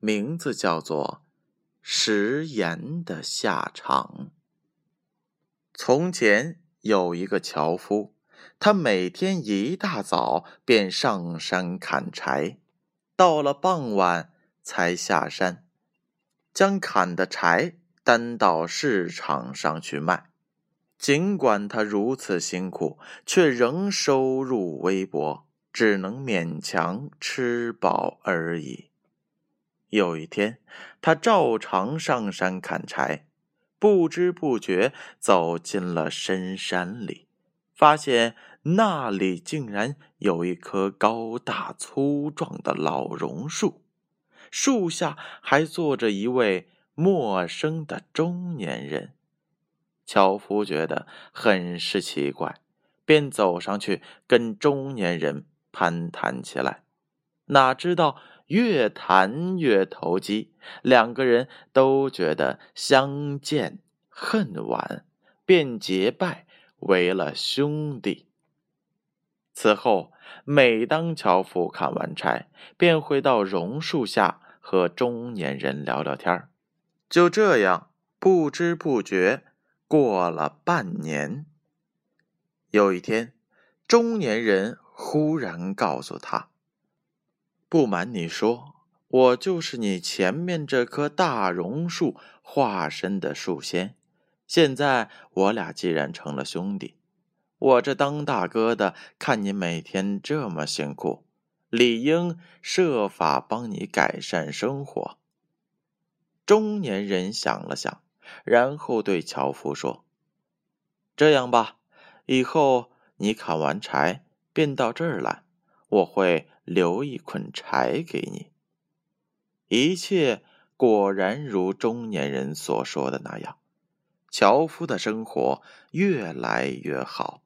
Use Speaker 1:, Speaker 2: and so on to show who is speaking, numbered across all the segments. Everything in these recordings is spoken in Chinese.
Speaker 1: 名字叫做《食盐的下场》。从前有一个樵夫，他每天一大早便上山砍柴，到了傍晚才下山，将砍的柴担到市场上去卖。尽管他如此辛苦，却仍收入微薄，只能勉强吃饱而已。有一天，他照常上山砍柴，不知不觉走进了深山里，发现那里竟然有一棵高大粗壮的老榕树，树下还坐着一位陌生的中年人。樵夫觉得很是奇怪，便走上去跟中年人攀谈起来，哪知道。越谈越投机，两个人都觉得相见恨晚，便结拜为了兄弟。此后，每当樵夫砍完柴，便会到榕树下和中年人聊聊天就这样，不知不觉过了半年。有一天，中年人忽然告诉他。不瞒你说，我就是你前面这棵大榕树化身的树仙。现在我俩既然成了兄弟，我这当大哥的看你每天这么辛苦，理应设法帮你改善生活。中年人想了想，然后对樵夫说：“这样吧，以后你砍完柴便到这儿来。”我会留一捆柴给你。一切果然如中年人所说的那样，樵夫的生活越来越好，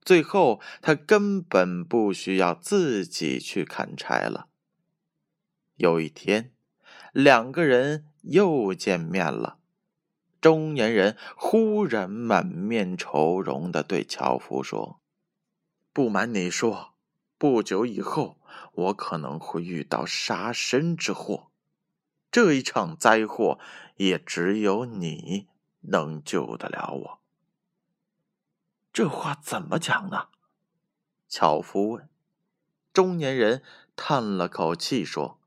Speaker 1: 最后他根本不需要自己去砍柴了。有一天，两个人又见面了，中年人忽然满面愁容的对樵夫说：“不瞒你说。”不久以后，我可能会遇到杀身之祸，这一场灾祸也只有你能救得了我。这话怎么讲呢？樵夫问。中年人叹了口气说：“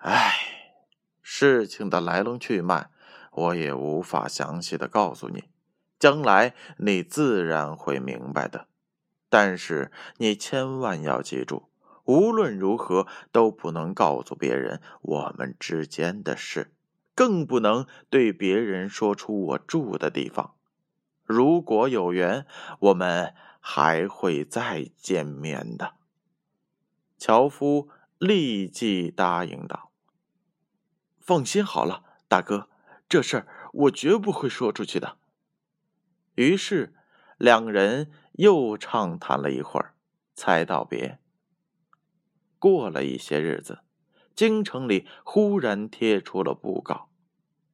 Speaker 1: 唉，事情的来龙去脉，我也无法详细的告诉你，将来你自然会明白的。”但是你千万要记住，无论如何都不能告诉别人我们之间的事，更不能对别人说出我住的地方。如果有缘，我们还会再见面的。樵夫立即答应道：“放心好了，大哥，这事儿我绝不会说出去的。”于是两人。又畅谈了一会儿，才道别。过了一些日子，京城里忽然贴出了布告，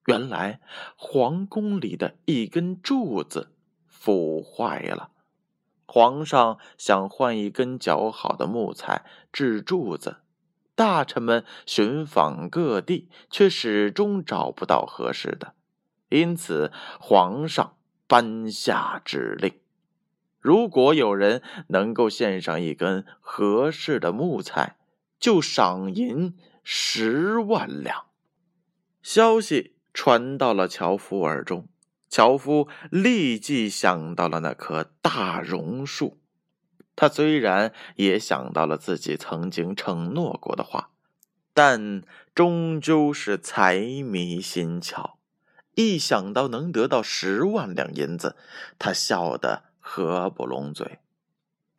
Speaker 1: 原来皇宫里的一根柱子腐坏了，皇上想换一根较好的木材制柱子，大臣们寻访各地，却始终找不到合适的，因此皇上颁下指令。如果有人能够献上一根合适的木材，就赏银十万两。消息传到了樵夫耳中，樵夫立即想到了那棵大榕树。他虽然也想到了自己曾经承诺过的话，但终究是财迷心窍。一想到能得到十万两银子，他笑得。合不拢嘴，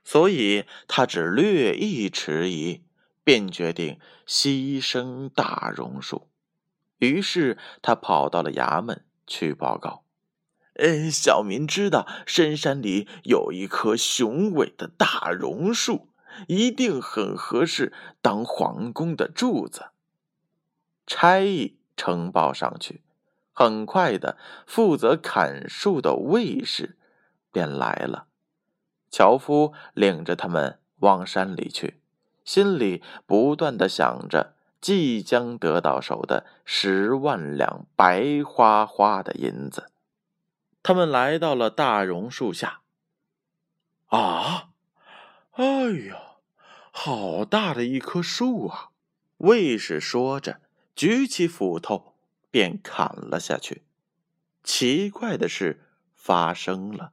Speaker 1: 所以他只略一迟疑，便决定牺牲大榕树，于是他跑到了衙门去报告。嗯，小民知道深山里有一棵雄伟的大榕树，一定很合适当皇宫的柱子。差役呈报上去，很快的，负责砍树的卫士便来了。樵夫领着他们往山里去，心里不断的想着即将得到手的十万两白花花的银子。他们来到了大榕树下。啊，哎呀，好大的一棵树啊！卫士说着，举起斧头便砍了下去。奇怪的事发生了，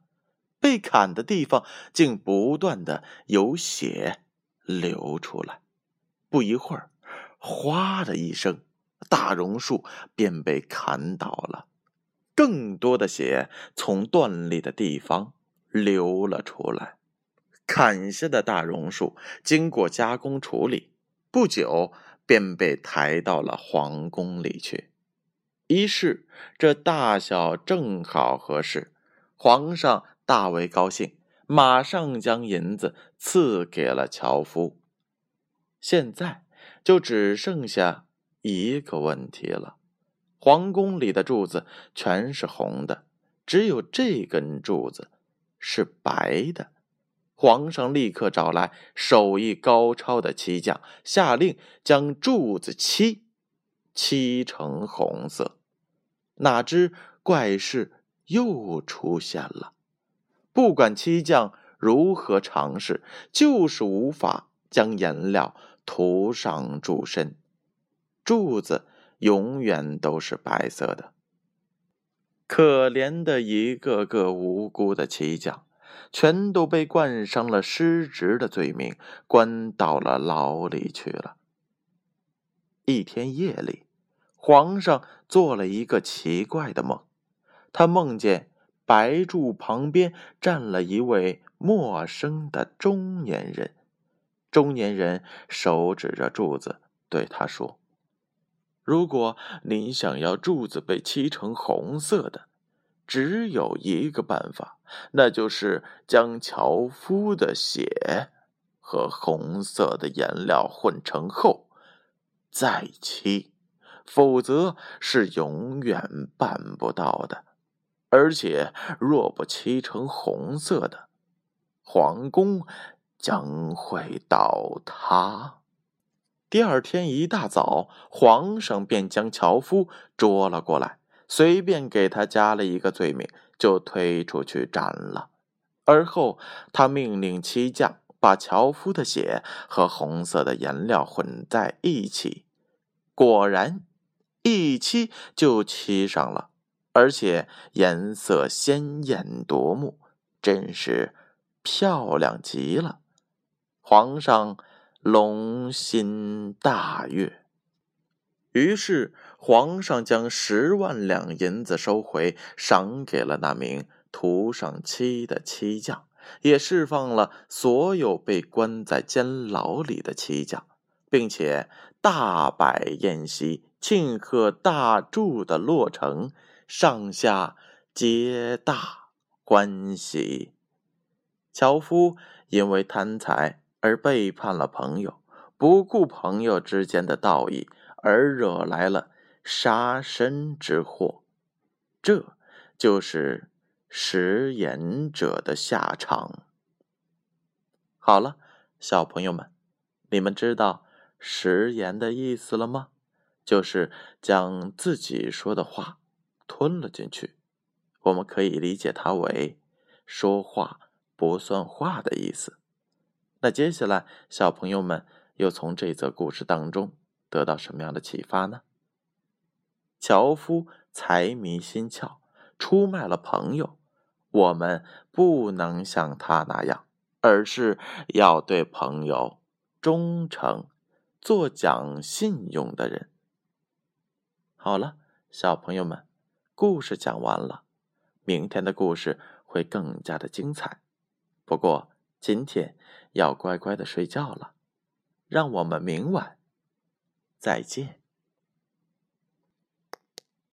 Speaker 1: 被砍的地方竟不断的有血流出来。不一会儿，哗的一声，大榕树便被砍倒了。更多的血从断裂的地方流了出来。砍下的大榕树经过加工处理，不久便被抬到了皇宫里去。一试，这大小正好合适，皇上大为高兴，马上将银子赐给了樵夫。现在就只剩下一个问题了。皇宫里的柱子全是红的，只有这根柱子是白的。皇上立刻找来手艺高超的漆匠，下令将柱子漆漆成红色。哪知怪事又出现了，不管漆匠如何尝试，就是无法将颜料涂上柱身，柱子。永远都是白色的。可怜的一个个无辜的漆匠，全都被冠上了失职的罪名，关到了牢里去了。一天夜里，皇上做了一个奇怪的梦，他梦见白柱旁边站了一位陌生的中年人，中年人手指着柱子对他说。如果您想要柱子被漆成红色的，只有一个办法，那就是将樵夫的血和红色的颜料混成后再漆，否则是永远办不到的。而且，若不漆成红色的，皇宫将会倒塌。第二天一大早，皇上便将樵夫捉了过来，随便给他加了一个罪名，就推出去斩了。而后，他命令漆匠把樵夫的血和红色的颜料混在一起，果然，一漆就漆上了，而且颜色鲜艳夺目，真是漂亮极了。皇上。龙心大悦，于是皇上将十万两银子收回，赏给了那名涂上漆的漆匠，也释放了所有被关在监牢里的漆匠，并且大摆宴席庆贺大柱的落成，上下皆大欢喜。樵夫因为贪财。而背叛了朋友，不顾朋友之间的道义，而惹来了杀身之祸，这就是食言者的下场。好了，小朋友们，你们知道食言的意思了吗？就是将自己说的话吞了进去。我们可以理解它为说话不算话的意思。那接下来，小朋友们又从这则故事当中得到什么样的启发呢？樵夫财迷心窍，出卖了朋友。我们不能像他那样，而是要对朋友忠诚，做讲信用的人。好了，小朋友们，故事讲完了，明天的故事会更加的精彩。不过今天。要乖乖的睡觉了，让我们明晚再见。